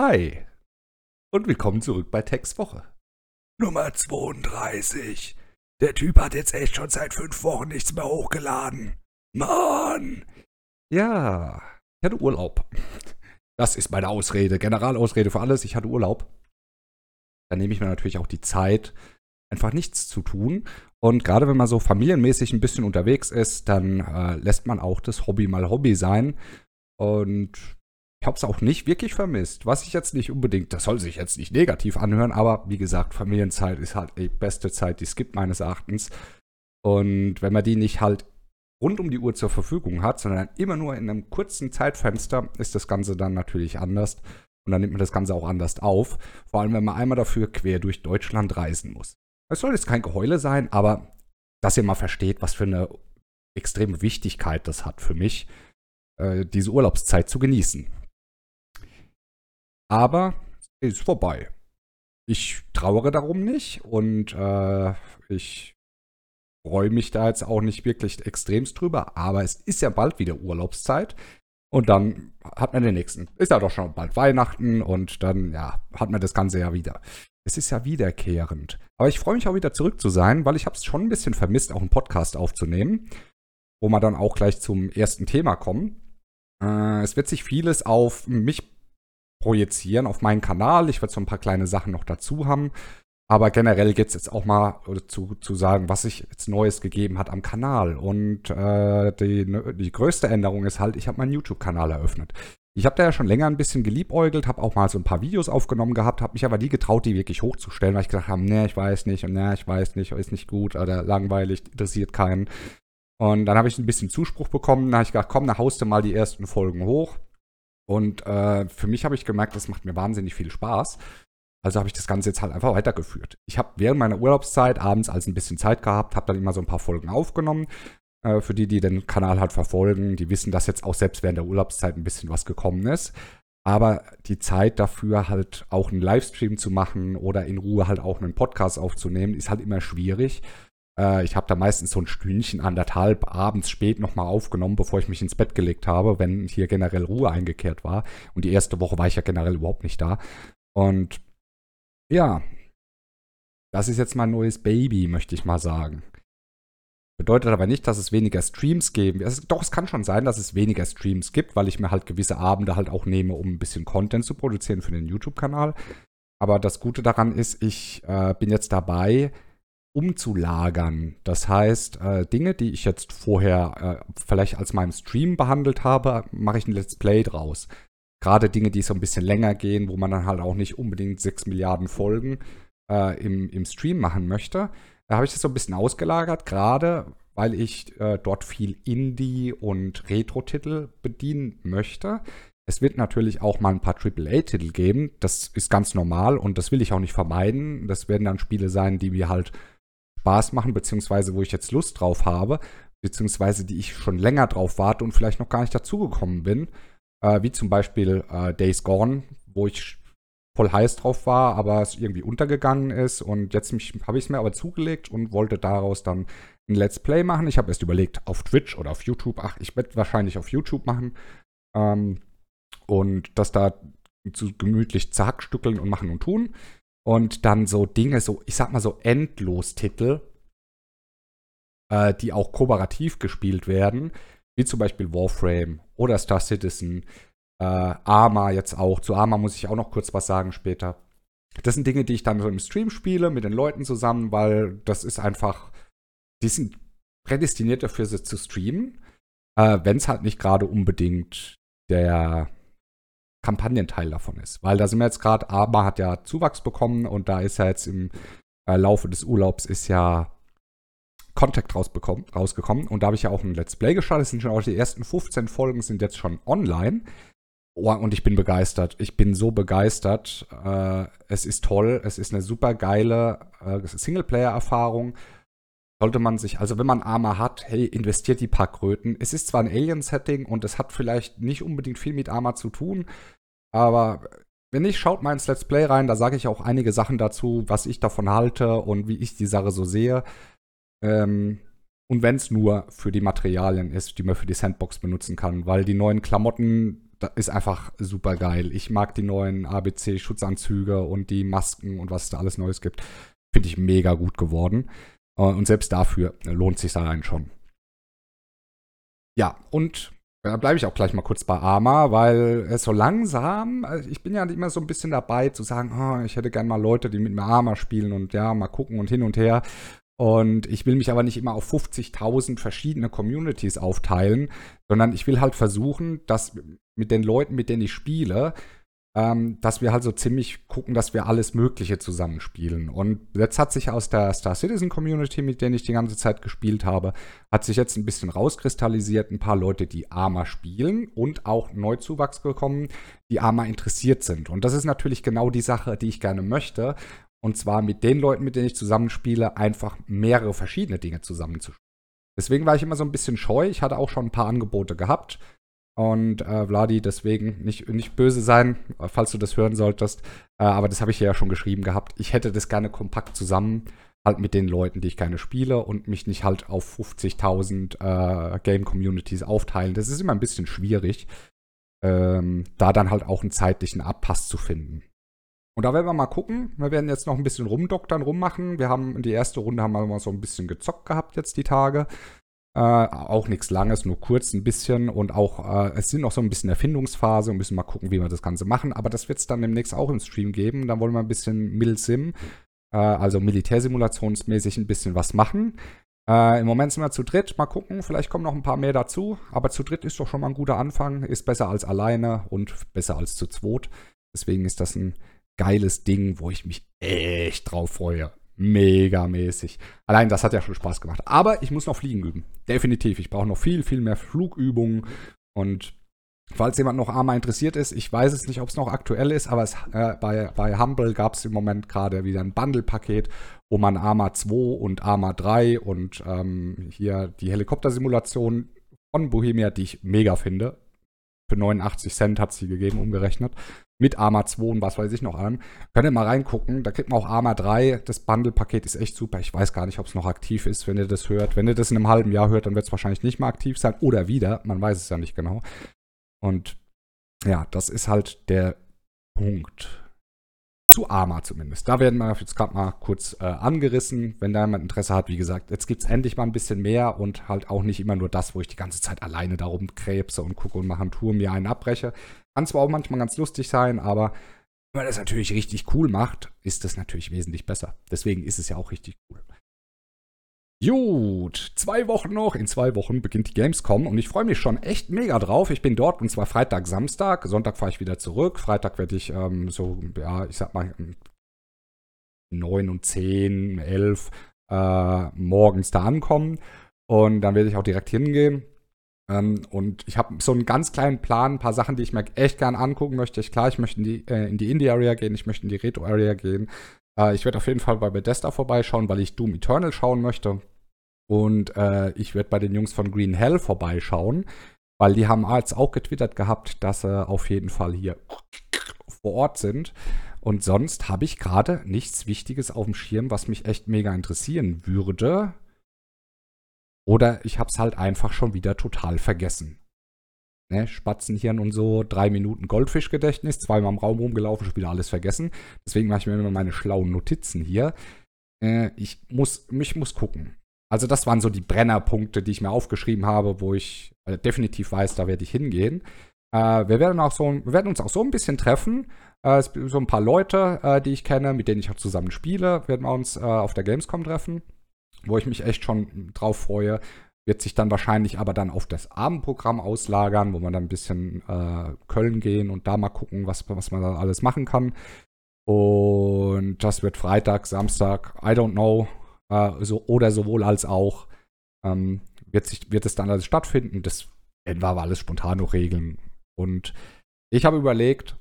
Hi und willkommen zurück bei Tex Woche. Nummer 32. Der Typ hat jetzt echt schon seit fünf Wochen nichts mehr hochgeladen. Mann! Ja, ich hatte Urlaub. Das ist meine Ausrede, Generalausrede für alles. Ich hatte Urlaub. Dann nehme ich mir natürlich auch die Zeit, einfach nichts zu tun. Und gerade wenn man so familienmäßig ein bisschen unterwegs ist, dann äh, lässt man auch das Hobby mal Hobby sein. Und ich habe es auch nicht wirklich vermisst. Was ich jetzt nicht unbedingt, das soll sich jetzt nicht negativ anhören, aber wie gesagt, Familienzeit ist halt die beste Zeit, die es gibt meines Erachtens. Und wenn man die nicht halt rund um die Uhr zur Verfügung hat, sondern immer nur in einem kurzen Zeitfenster, ist das Ganze dann natürlich anders. Und dann nimmt man das Ganze auch anders auf. Vor allem, wenn man einmal dafür quer durch Deutschland reisen muss. Es soll jetzt kein Geheule sein, aber dass ihr mal versteht, was für eine extreme Wichtigkeit das hat für mich, äh, diese Urlaubszeit zu genießen. Aber ist vorbei. Ich trauere darum nicht und äh, ich freue mich da jetzt auch nicht wirklich extremst drüber, aber es ist ja bald wieder Urlaubszeit. Und dann hat man den nächsten. Ist ja doch schon bald Weihnachten und dann, ja, hat man das Ganze ja wieder. Es ist ja wiederkehrend. Aber ich freue mich auch wieder zurück zu sein, weil ich habe es schon ein bisschen vermisst, auch einen Podcast aufzunehmen, wo wir dann auch gleich zum ersten Thema kommen. Äh, es wird sich vieles auf mich projizieren auf meinen Kanal. Ich werde so ein paar kleine Sachen noch dazu haben. Aber generell geht es jetzt auch mal zu, zu sagen, was sich jetzt Neues gegeben hat am Kanal. Und äh, die, die größte Änderung ist halt, ich habe meinen YouTube-Kanal eröffnet. Ich habe da ja schon länger ein bisschen geliebäugelt, habe auch mal so ein paar Videos aufgenommen gehabt, habe mich aber nie getraut, die wirklich hochzustellen, weil ich gedacht habe, nee, ich weiß nicht und nee, ich weiß nicht, ist nicht gut oder langweilig, interessiert keinen. Und dann habe ich ein bisschen Zuspruch bekommen, dann habe ich gedacht, komm, dann haust du mal die ersten Folgen hoch. Und äh, für mich habe ich gemerkt, das macht mir wahnsinnig viel Spaß. Also habe ich das Ganze jetzt halt einfach weitergeführt. Ich habe während meiner Urlaubszeit abends als ein bisschen Zeit gehabt, habe dann immer so ein paar Folgen aufgenommen. Äh, für die, die den Kanal halt verfolgen, die wissen, dass jetzt auch selbst während der Urlaubszeit ein bisschen was gekommen ist. Aber die Zeit dafür halt auch einen Livestream zu machen oder in Ruhe halt auch einen Podcast aufzunehmen, ist halt immer schwierig. Äh, ich habe da meistens so ein Stündchen, anderthalb, abends spät nochmal aufgenommen, bevor ich mich ins Bett gelegt habe, wenn hier generell Ruhe eingekehrt war. Und die erste Woche war ich ja generell überhaupt nicht da. Und ja, das ist jetzt mein neues Baby, möchte ich mal sagen. Bedeutet aber nicht, dass es weniger Streams geben wird. Doch, es kann schon sein, dass es weniger Streams gibt, weil ich mir halt gewisse Abende halt auch nehme, um ein bisschen Content zu produzieren für den YouTube-Kanal. Aber das Gute daran ist, ich äh, bin jetzt dabei, umzulagern. Das heißt, äh, Dinge, die ich jetzt vorher äh, vielleicht als meinem Stream behandelt habe, mache ich ein Let's Play draus. Gerade Dinge, die so ein bisschen länger gehen, wo man dann halt auch nicht unbedingt 6 Milliarden Folgen äh, im, im Stream machen möchte. Da habe ich das so ein bisschen ausgelagert, gerade weil ich äh, dort viel Indie- und Retro-Titel bedienen möchte. Es wird natürlich auch mal ein paar AAA-Titel geben. Das ist ganz normal und das will ich auch nicht vermeiden. Das werden dann Spiele sein, die mir halt Spaß machen, beziehungsweise wo ich jetzt Lust drauf habe, beziehungsweise die ich schon länger drauf warte und vielleicht noch gar nicht dazugekommen bin. Äh, wie zum Beispiel äh, Days Gone, wo ich voll heiß drauf war, aber es irgendwie untergegangen ist. Und jetzt habe ich es mir aber zugelegt und wollte daraus dann ein Let's Play machen. Ich habe erst überlegt, auf Twitch oder auf YouTube. Ach, ich werde wahrscheinlich auf YouTube machen. Ähm, und das da zu gemütlich zerhackstückeln und machen und tun und dann so Dinge, so, ich sag mal so Endlos-Titel, äh, die auch kooperativ gespielt werden, wie zum Beispiel Warframe oder Star Citizen, äh, Arma jetzt auch. Zu Arma muss ich auch noch kurz was sagen später. Das sind Dinge, die ich dann so im Stream spiele mit den Leuten zusammen, weil das ist einfach, die sind prädestiniert dafür, sie zu streamen, äh, wenn es halt nicht gerade unbedingt der Kampagnenteil davon ist. Weil da sind wir jetzt gerade, Arma hat ja Zuwachs bekommen und da ist ja jetzt im äh, Laufe des Urlaubs ist ja Contact rausgekommen und da habe ich ja auch ein Let's Play gestartet. Es sind schon auch die ersten 15 Folgen sind jetzt schon online. Oh, und ich bin begeistert. Ich bin so begeistert. Äh, es ist toll. Es ist eine super geile äh, Singleplayer-Erfahrung. Sollte man sich, also wenn man Arma hat, hey, investiert die paar Kröten. Es ist zwar ein Alien-Setting und es hat vielleicht nicht unbedingt viel mit Arma zu tun, aber wenn nicht, schaut mal ins Let's Play rein, da sage ich auch einige Sachen dazu, was ich davon halte und wie ich die Sache so sehe. Ähm, und wenn es nur für die Materialien ist, die man für die Sandbox benutzen kann, weil die neuen Klamotten das ist einfach super geil. Ich mag die neuen ABC-Schutzanzüge und die Masken und was es da alles Neues gibt. Finde ich mega gut geworden. Äh, und selbst dafür lohnt sich allein schon. Ja, und da bleibe ich auch gleich mal kurz bei Arma, weil es so langsam, also ich bin ja immer so ein bisschen dabei zu sagen, oh, ich hätte gern mal Leute, die mit mir Arma spielen und ja, mal gucken und hin und her. Und ich will mich aber nicht immer auf 50.000 verschiedene Communities aufteilen, sondern ich will halt versuchen, dass mit den Leuten, mit denen ich spiele, ähm, dass wir halt so ziemlich gucken, dass wir alles Mögliche zusammenspielen. Und jetzt hat sich aus der Star Citizen Community, mit denen ich die ganze Zeit gespielt habe, hat sich jetzt ein bisschen rauskristallisiert, ein paar Leute, die Arma spielen und auch Neuzuwachs gekommen, die Arma interessiert sind. Und das ist natürlich genau die Sache, die ich gerne möchte. Und zwar mit den Leuten, mit denen ich zusammenspiele, einfach mehrere verschiedene Dinge zusammenzuspielen. Deswegen war ich immer so ein bisschen scheu. Ich hatte auch schon ein paar Angebote gehabt. Und äh, Vladi, deswegen nicht, nicht böse sein, falls du das hören solltest. Äh, aber das habe ich ja schon geschrieben gehabt. Ich hätte das gerne kompakt zusammen, halt mit den Leuten, die ich gerne spiele und mich nicht halt auf 50.000 äh, Game-Communities aufteilen. Das ist immer ein bisschen schwierig, ähm, da dann halt auch einen zeitlichen Abpass zu finden. Und da werden wir mal gucken. Wir werden jetzt noch ein bisschen rumdoktern, rummachen. Wir haben die erste Runde haben wir mal so ein bisschen gezockt gehabt jetzt die Tage. Äh, auch nichts Langes, nur kurz ein bisschen. Und auch, äh, es sind noch so ein bisschen Erfindungsphase und müssen mal gucken, wie wir das Ganze machen. Aber das wird es dann demnächst auch im Stream geben. Dann wollen wir ein bisschen Mil-Sim, äh, also Militärsimulationsmäßig ein bisschen was machen. Äh, Im Moment sind wir zu dritt. Mal gucken, vielleicht kommen noch ein paar mehr dazu. Aber zu dritt ist doch schon mal ein guter Anfang. Ist besser als alleine und besser als zu zweit. Deswegen ist das ein geiles Ding, wo ich mich echt drauf freue. Megamäßig. Allein das hat ja schon Spaß gemacht. Aber ich muss noch Fliegen üben. Definitiv. Ich brauche noch viel, viel mehr Flugübungen. Und falls jemand noch Arma interessiert ist, ich weiß es nicht, ob es noch aktuell ist, aber es, äh, bei, bei Humble gab es im Moment gerade wieder ein Bundle-Paket, wo man Arma 2 und Arma 3 und ähm, hier die Helikoptersimulation von Bohemia, die ich mega finde. Für 89 Cent hat sie gegeben, umgerechnet mit Arma 2 und was weiß ich noch allem. Könnt ihr mal reingucken. Da kriegt man auch Arma 3. Das Bundle-Paket ist echt super. Ich weiß gar nicht, ob es noch aktiv ist, wenn ihr das hört. Wenn ihr das in einem halben Jahr hört, dann wird es wahrscheinlich nicht mehr aktiv sein. Oder wieder. Man weiß es ja nicht genau. Und ja, das ist halt der Punkt. Zu Arma zumindest. Da werden wir jetzt gerade mal kurz äh, angerissen, wenn da jemand Interesse hat. Wie gesagt, jetzt gibt es endlich mal ein bisschen mehr und halt auch nicht immer nur das, wo ich die ganze Zeit alleine darum krebse und gucke und mache einen Tour, mir einen abbreche. Kann zwar auch manchmal ganz lustig sein, aber wenn man das natürlich richtig cool macht, ist das natürlich wesentlich besser. Deswegen ist es ja auch richtig cool. Gut, zwei Wochen noch. In zwei Wochen beginnt die Gamescom und ich freue mich schon echt mega drauf. Ich bin dort und zwar Freitag, Samstag. Sonntag fahre ich wieder zurück. Freitag werde ich ähm, so, ja, ich sag mal, 9 und 10, 11 äh, morgens da ankommen. Und dann werde ich auch direkt hingehen. Ähm, und ich habe so einen ganz kleinen Plan, ein paar Sachen, die ich mir echt gern angucken möchte. Ich, klar, ich möchte in die, äh, in die Indie-Area gehen, ich möchte in die Retro-Area gehen. Äh, ich werde auf jeden Fall bei Bethesda vorbeischauen, weil ich Doom Eternal schauen möchte. Und äh, ich werde bei den Jungs von Green Hell vorbeischauen, weil die haben jetzt auch getwittert gehabt, dass sie auf jeden Fall hier vor Ort sind. Und sonst habe ich gerade nichts Wichtiges auf dem Schirm, was mich echt mega interessieren würde. Oder ich habe es halt einfach schon wieder total vergessen. Ne, Spatzenhirn und so, drei Minuten Goldfischgedächtnis, zweimal im Raum rumgelaufen, schon wieder alles vergessen. Deswegen mache ich mir immer meine schlauen Notizen hier. Äh, ich muss, mich muss gucken. Also das waren so die Brennerpunkte, die ich mir aufgeschrieben habe, wo ich äh, definitiv weiß, da werde ich hingehen. Äh, wir, werden auch so, wir werden uns auch so ein bisschen treffen. Äh, so ein paar Leute, äh, die ich kenne, mit denen ich auch zusammen spiele, werden wir uns äh, auf der Gamescom treffen wo ich mich echt schon drauf freue. Wird sich dann wahrscheinlich aber dann auf das Abendprogramm auslagern, wo man dann ein bisschen äh, Köln gehen und da mal gucken, was, was man da alles machen kann. Und das wird Freitag, Samstag, I don't know, äh, so, oder sowohl als auch. Ähm, wird, sich, wird es dann alles stattfinden. Das werden wir alles spontan noch regeln. Und ich habe überlegt,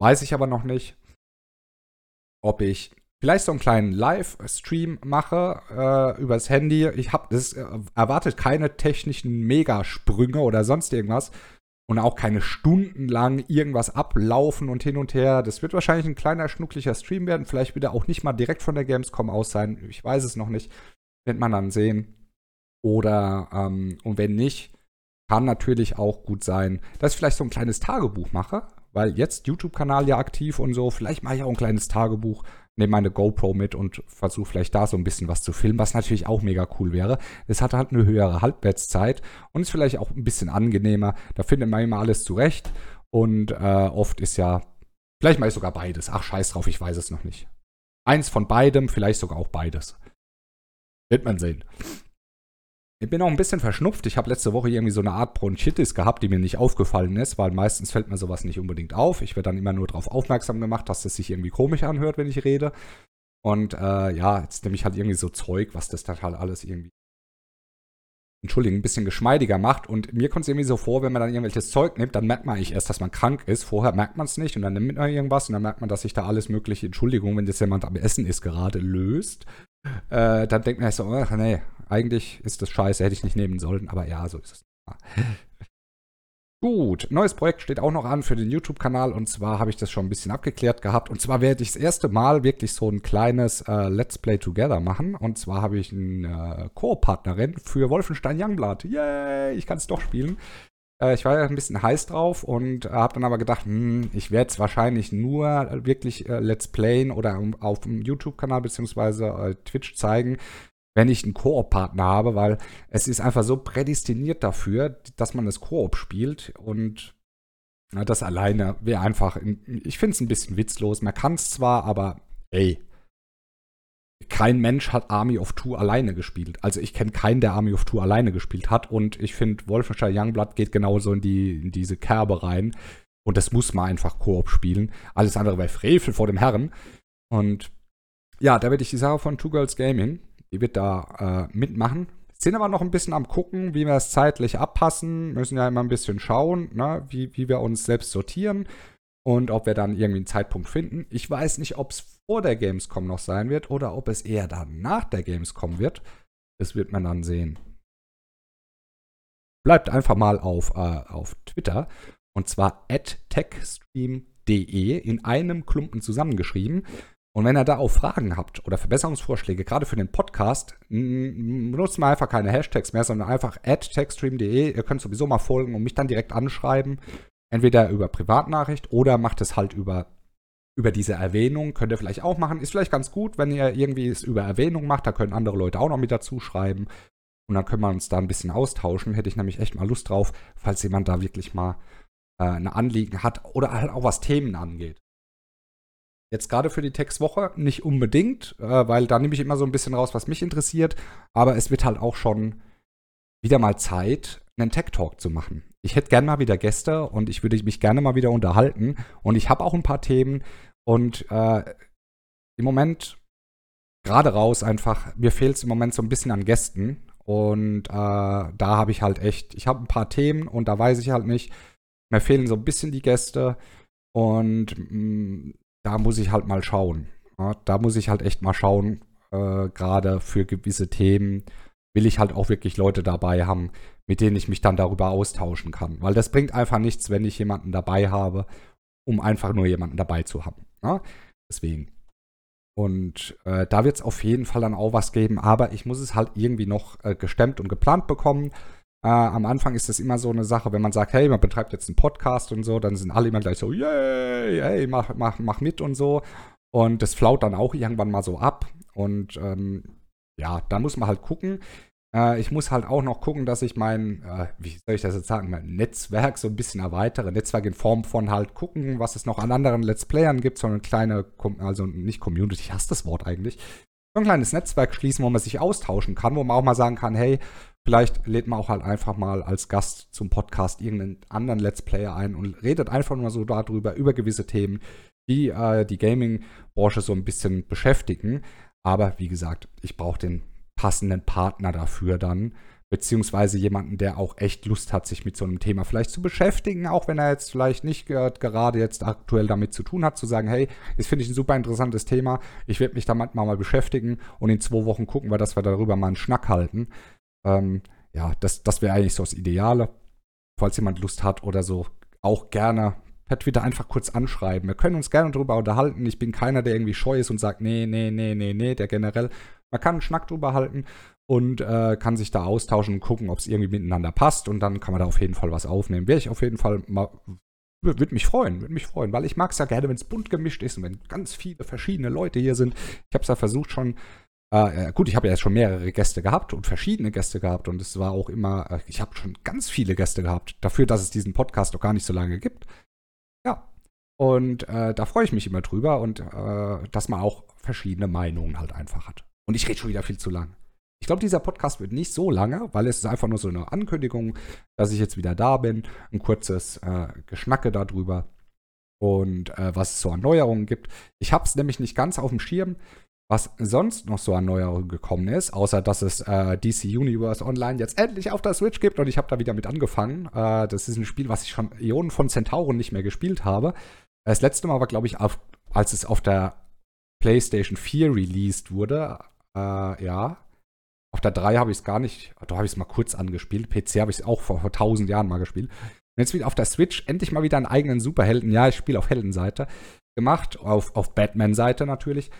weiß ich aber noch nicht, ob ich vielleicht so einen kleinen Livestream mache äh, übers Handy. Ich habe das äh, erwartet keine technischen Megasprünge oder sonst irgendwas und auch keine stundenlang irgendwas ablaufen und hin und her. Das wird wahrscheinlich ein kleiner schnucklicher Stream werden, vielleicht wieder auch nicht mal direkt von der Gamescom aus sein. Ich weiß es noch nicht, wird man dann sehen. Oder ähm, und wenn nicht, kann natürlich auch gut sein, dass ich vielleicht so ein kleines Tagebuch mache, weil jetzt YouTube-Kanal ja aktiv und so. Vielleicht mache ich auch ein kleines Tagebuch, nehme meine GoPro mit und versuche vielleicht da so ein bisschen was zu filmen, was natürlich auch mega cool wäre. Es hat halt eine höhere Halbwertszeit und ist vielleicht auch ein bisschen angenehmer. Da findet man immer alles zurecht und äh, oft ist ja, vielleicht ich sogar beides. Ach, scheiß drauf, ich weiß es noch nicht. Eins von beidem, vielleicht sogar auch beides. Wird man sehen. Ich bin auch ein bisschen verschnupft. Ich habe letzte Woche irgendwie so eine Art Bronchitis gehabt, die mir nicht aufgefallen ist, weil meistens fällt mir sowas nicht unbedingt auf. Ich werde dann immer nur darauf aufmerksam gemacht, dass das sich irgendwie komisch anhört, wenn ich rede. Und äh, ja, jetzt nehme ich halt irgendwie so Zeug, was das dann halt alles irgendwie, entschuldigen, ein bisschen geschmeidiger macht. Und mir kommt es irgendwie so vor, wenn man dann irgendwelches Zeug nimmt, dann merkt man eigentlich erst, dass man krank ist. Vorher merkt man es nicht und dann nimmt man irgendwas und dann merkt man, dass sich da alles mögliche, Entschuldigung, wenn das jemand am Essen ist, gerade löst. Äh, dann denkt man so, ach nee, eigentlich ist das scheiße, hätte ich nicht nehmen sollen, aber ja, so ist es. Gut, neues Projekt steht auch noch an für den YouTube-Kanal und zwar habe ich das schon ein bisschen abgeklärt gehabt und zwar werde ich das erste Mal wirklich so ein kleines äh, Let's Play Together machen und zwar habe ich eine äh, Co-Partnerin für Wolfenstein Youngblood. Yay, ich kann es doch spielen. Äh, ich war ja ein bisschen heiß drauf und habe dann aber gedacht, hm, ich werde es wahrscheinlich nur wirklich äh, Let's Playen oder auf dem YouTube-Kanal bzw. Äh, Twitch zeigen, wenn ich einen Koop-Partner habe, weil es ist einfach so prädestiniert dafür, dass man das Koop spielt und na, das alleine wäre einfach, ich finde es ein bisschen witzlos. Man kann es zwar, aber ey, kein Mensch hat Army of Two alleine gespielt. Also ich kenne keinen, der Army of Two alleine gespielt hat und ich finde, Wolfenstein Youngblood geht genauso in, die, in diese Kerbe rein und das muss man einfach Koop spielen. Alles andere wäre Frevel vor dem Herren und ja, da werde ich die Sache von Two Girls Gaming die wird da äh, mitmachen. Sind aber noch ein bisschen am gucken, wie wir es zeitlich abpassen. Müssen ja immer ein bisschen schauen, ne, wie, wie wir uns selbst sortieren und ob wir dann irgendwie einen Zeitpunkt finden. Ich weiß nicht, ob es vor der Gamescom noch sein wird oder ob es eher dann nach der Gamescom wird. Das wird man dann sehen. Bleibt einfach mal auf, äh, auf Twitter und zwar at techstream.de in einem Klumpen zusammengeschrieben. Und wenn ihr da auch Fragen habt oder Verbesserungsvorschläge, gerade für den Podcast, benutzt mal einfach keine Hashtags mehr, sondern einfach at techstream.de. Ihr könnt sowieso mal folgen und mich dann direkt anschreiben. Entweder über Privatnachricht oder macht es halt über, über diese Erwähnung. Könnt ihr vielleicht auch machen. Ist vielleicht ganz gut, wenn ihr irgendwie es über Erwähnung macht. Da können andere Leute auch noch mit dazu schreiben. Und dann können wir uns da ein bisschen austauschen. Hätte ich nämlich echt mal Lust drauf, falls jemand da wirklich mal äh, eine Anliegen hat oder halt auch was Themen angeht. Jetzt gerade für die Textwoche nicht unbedingt, äh, weil da nehme ich immer so ein bisschen raus, was mich interessiert. Aber es wird halt auch schon wieder mal Zeit, einen Tech Talk zu machen. Ich hätte gerne mal wieder Gäste und ich würde mich gerne mal wieder unterhalten. Und ich habe auch ein paar Themen. Und äh, im Moment gerade raus einfach, mir fehlt es im Moment so ein bisschen an Gästen. Und äh, da habe ich halt echt, ich habe ein paar Themen und da weiß ich halt nicht, mir fehlen so ein bisschen die Gäste. Und mh, mm, da muss ich halt mal schauen. Ja, da muss ich halt echt mal schauen, äh, gerade für gewisse Themen will ich halt auch wirklich Leute dabei haben, mit denen ich mich dann darüber austauschen kann. Weil das bringt einfach nichts, wenn ich jemanden dabei habe, um einfach nur jemanden dabei zu haben. Ja? Deswegen. Und äh, da wird es auf jeden Fall dann auch was geben, aber ich muss es halt irgendwie noch äh, gestemmt und geplant bekommen. Äh, am Anfang ist das immer so eine Sache, wenn man sagt, hey, man betreibt jetzt einen Podcast und so, dann sind alle immer gleich so, yay, hey, mach, mach, mach mit und so. Und das flaut dann auch irgendwann mal so ab. Und ähm, ja, da muss man halt gucken. Äh, ich muss halt auch noch gucken, dass ich mein, äh, wie soll ich das jetzt sagen, mein Netzwerk so ein bisschen erweitere. Netzwerk in Form von halt gucken, was es noch an anderen Let's Playern gibt, so eine kleine, also nicht Community, ich hasse das Wort eigentlich. So ein kleines Netzwerk schließen, wo man sich austauschen kann, wo man auch mal sagen kann, hey, Vielleicht lädt man auch halt einfach mal als Gast zum Podcast irgendeinen anderen Let's Player ein und redet einfach nur so darüber, über gewisse Themen, die äh, die Gaming-Branche so ein bisschen beschäftigen. Aber wie gesagt, ich brauche den passenden Partner dafür dann, beziehungsweise jemanden, der auch echt Lust hat, sich mit so einem Thema vielleicht zu beschäftigen, auch wenn er jetzt vielleicht nicht gerade jetzt aktuell damit zu tun hat, zu sagen, hey, das finde ich ein super interessantes Thema, ich werde mich damit mal, beschäftigen und in zwei Wochen gucken wir, dass wir darüber mal einen Schnack halten. Ähm, ja, das, das wäre eigentlich so das Ideale. Falls jemand Lust hat oder so, auch gerne per Twitter einfach kurz anschreiben. Wir können uns gerne darüber unterhalten. Ich bin keiner, der irgendwie scheu ist und sagt, nee, nee, nee, nee, nee, der generell. Man kann einen Schnack drüber halten und äh, kann sich da austauschen und gucken, ob es irgendwie miteinander passt und dann kann man da auf jeden Fall was aufnehmen. Wäre ich auf jeden Fall mal, würde mich freuen, würde mich freuen, weil ich mag es ja gerne, wenn es bunt gemischt ist und wenn ganz viele verschiedene Leute hier sind. Ich habe es ja versucht schon, äh, gut, ich habe ja jetzt schon mehrere Gäste gehabt und verschiedene Gäste gehabt und es war auch immer, äh, ich habe schon ganz viele Gäste gehabt, dafür, dass es diesen Podcast noch gar nicht so lange gibt. Und äh, da freue ich mich immer drüber und äh, dass man auch verschiedene Meinungen halt einfach hat. Und ich rede schon wieder viel zu lang. Ich glaube, dieser Podcast wird nicht so lange, weil es ist einfach nur so eine Ankündigung, dass ich jetzt wieder da bin. Ein kurzes äh, Geschnacke darüber und äh, was es so an Neuerungen gibt. Ich habe es nämlich nicht ganz auf dem Schirm, was sonst noch so an Neuerungen gekommen ist, außer dass es äh, DC Universe Online jetzt endlich auf der Switch gibt und ich habe da wieder mit angefangen. Äh, das ist ein Spiel, was ich schon Ionen von Centauren nicht mehr gespielt habe. Das letzte Mal war, glaube ich, auf, als es auf der PlayStation 4 released wurde. Äh, ja, auf der 3 habe ich es gar nicht, da habe ich es mal kurz angespielt. PC habe ich es auch vor, vor 1000 Jahren mal gespielt. Und jetzt wieder auf der Switch endlich mal wieder einen eigenen Superhelden. Ja, ich spiele auf Heldenseite gemacht, auf, auf Batman-Seite natürlich.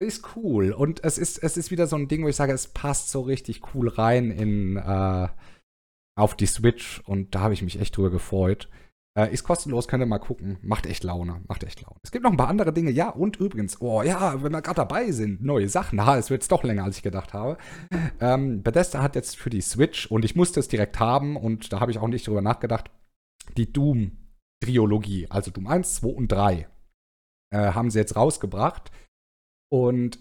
Ist cool. Und es ist, es ist wieder so ein Ding, wo ich sage, es passt so richtig cool rein in, äh, auf die Switch. Und da habe ich mich echt drüber gefreut. Äh, ist kostenlos, könnt ihr mal gucken. Macht echt Laune. Macht echt Laune. Es gibt noch ein paar andere Dinge. Ja, und übrigens, oh ja, wenn wir gerade dabei sind, neue Sachen. Ha, es wird doch länger, als ich gedacht habe. Ähm, Bethesda hat jetzt für die Switch, und ich musste es direkt haben, und da habe ich auch nicht drüber nachgedacht, die Doom-Triologie, also Doom 1, 2 und 3, äh, haben sie jetzt rausgebracht. Und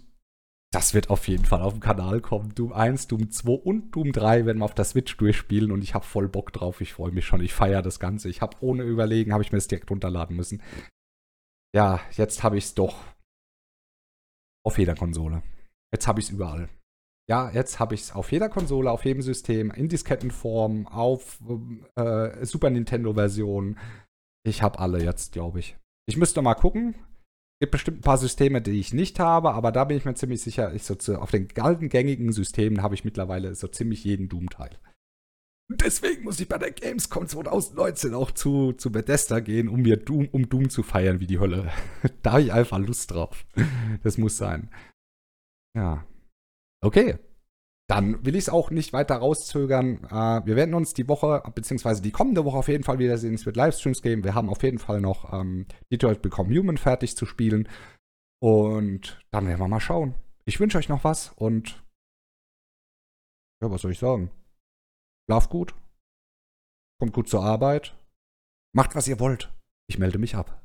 das wird auf jeden Fall auf dem Kanal kommen. Doom 1, Doom 2 und Doom 3 werden wir auf der Switch durchspielen und ich habe voll Bock drauf. Ich freue mich schon. Ich feiere das Ganze. Ich habe ohne Überlegen, habe ich mir das direkt runterladen müssen. Ja, jetzt habe ich es doch auf jeder Konsole. Jetzt habe ich es überall. Ja, jetzt habe ich es auf jeder Konsole, auf jedem System, in Diskettenform, auf äh, Super Nintendo-Version. Ich habe alle jetzt, glaube ich. Ich müsste mal gucken gibt bestimmt ein paar Systeme, die ich nicht habe, aber da bin ich mir ziemlich sicher, ich so zu, auf den alten gängigen Systemen habe ich mittlerweile so ziemlich jeden Doom-Teil. Deswegen muss ich bei der Gamescom 2019 auch zu, zu Bethesda gehen, um mir Doom, um Doom zu feiern wie die Hölle. da habe ich einfach Lust drauf. Das muss sein. Ja. Okay dann will ich es auch nicht weiter rauszögern. Äh, wir werden uns die Woche, beziehungsweise die kommende Woche auf jeden Fall wiedersehen. Es wird Livestreams geben. Wir haben auf jeden Fall noch ähm, Detroit Become Human fertig zu spielen. Und dann werden wir mal schauen. Ich wünsche euch noch was und ja, was soll ich sagen? Schlaf gut. Kommt gut zur Arbeit. Macht, was ihr wollt. Ich melde mich ab.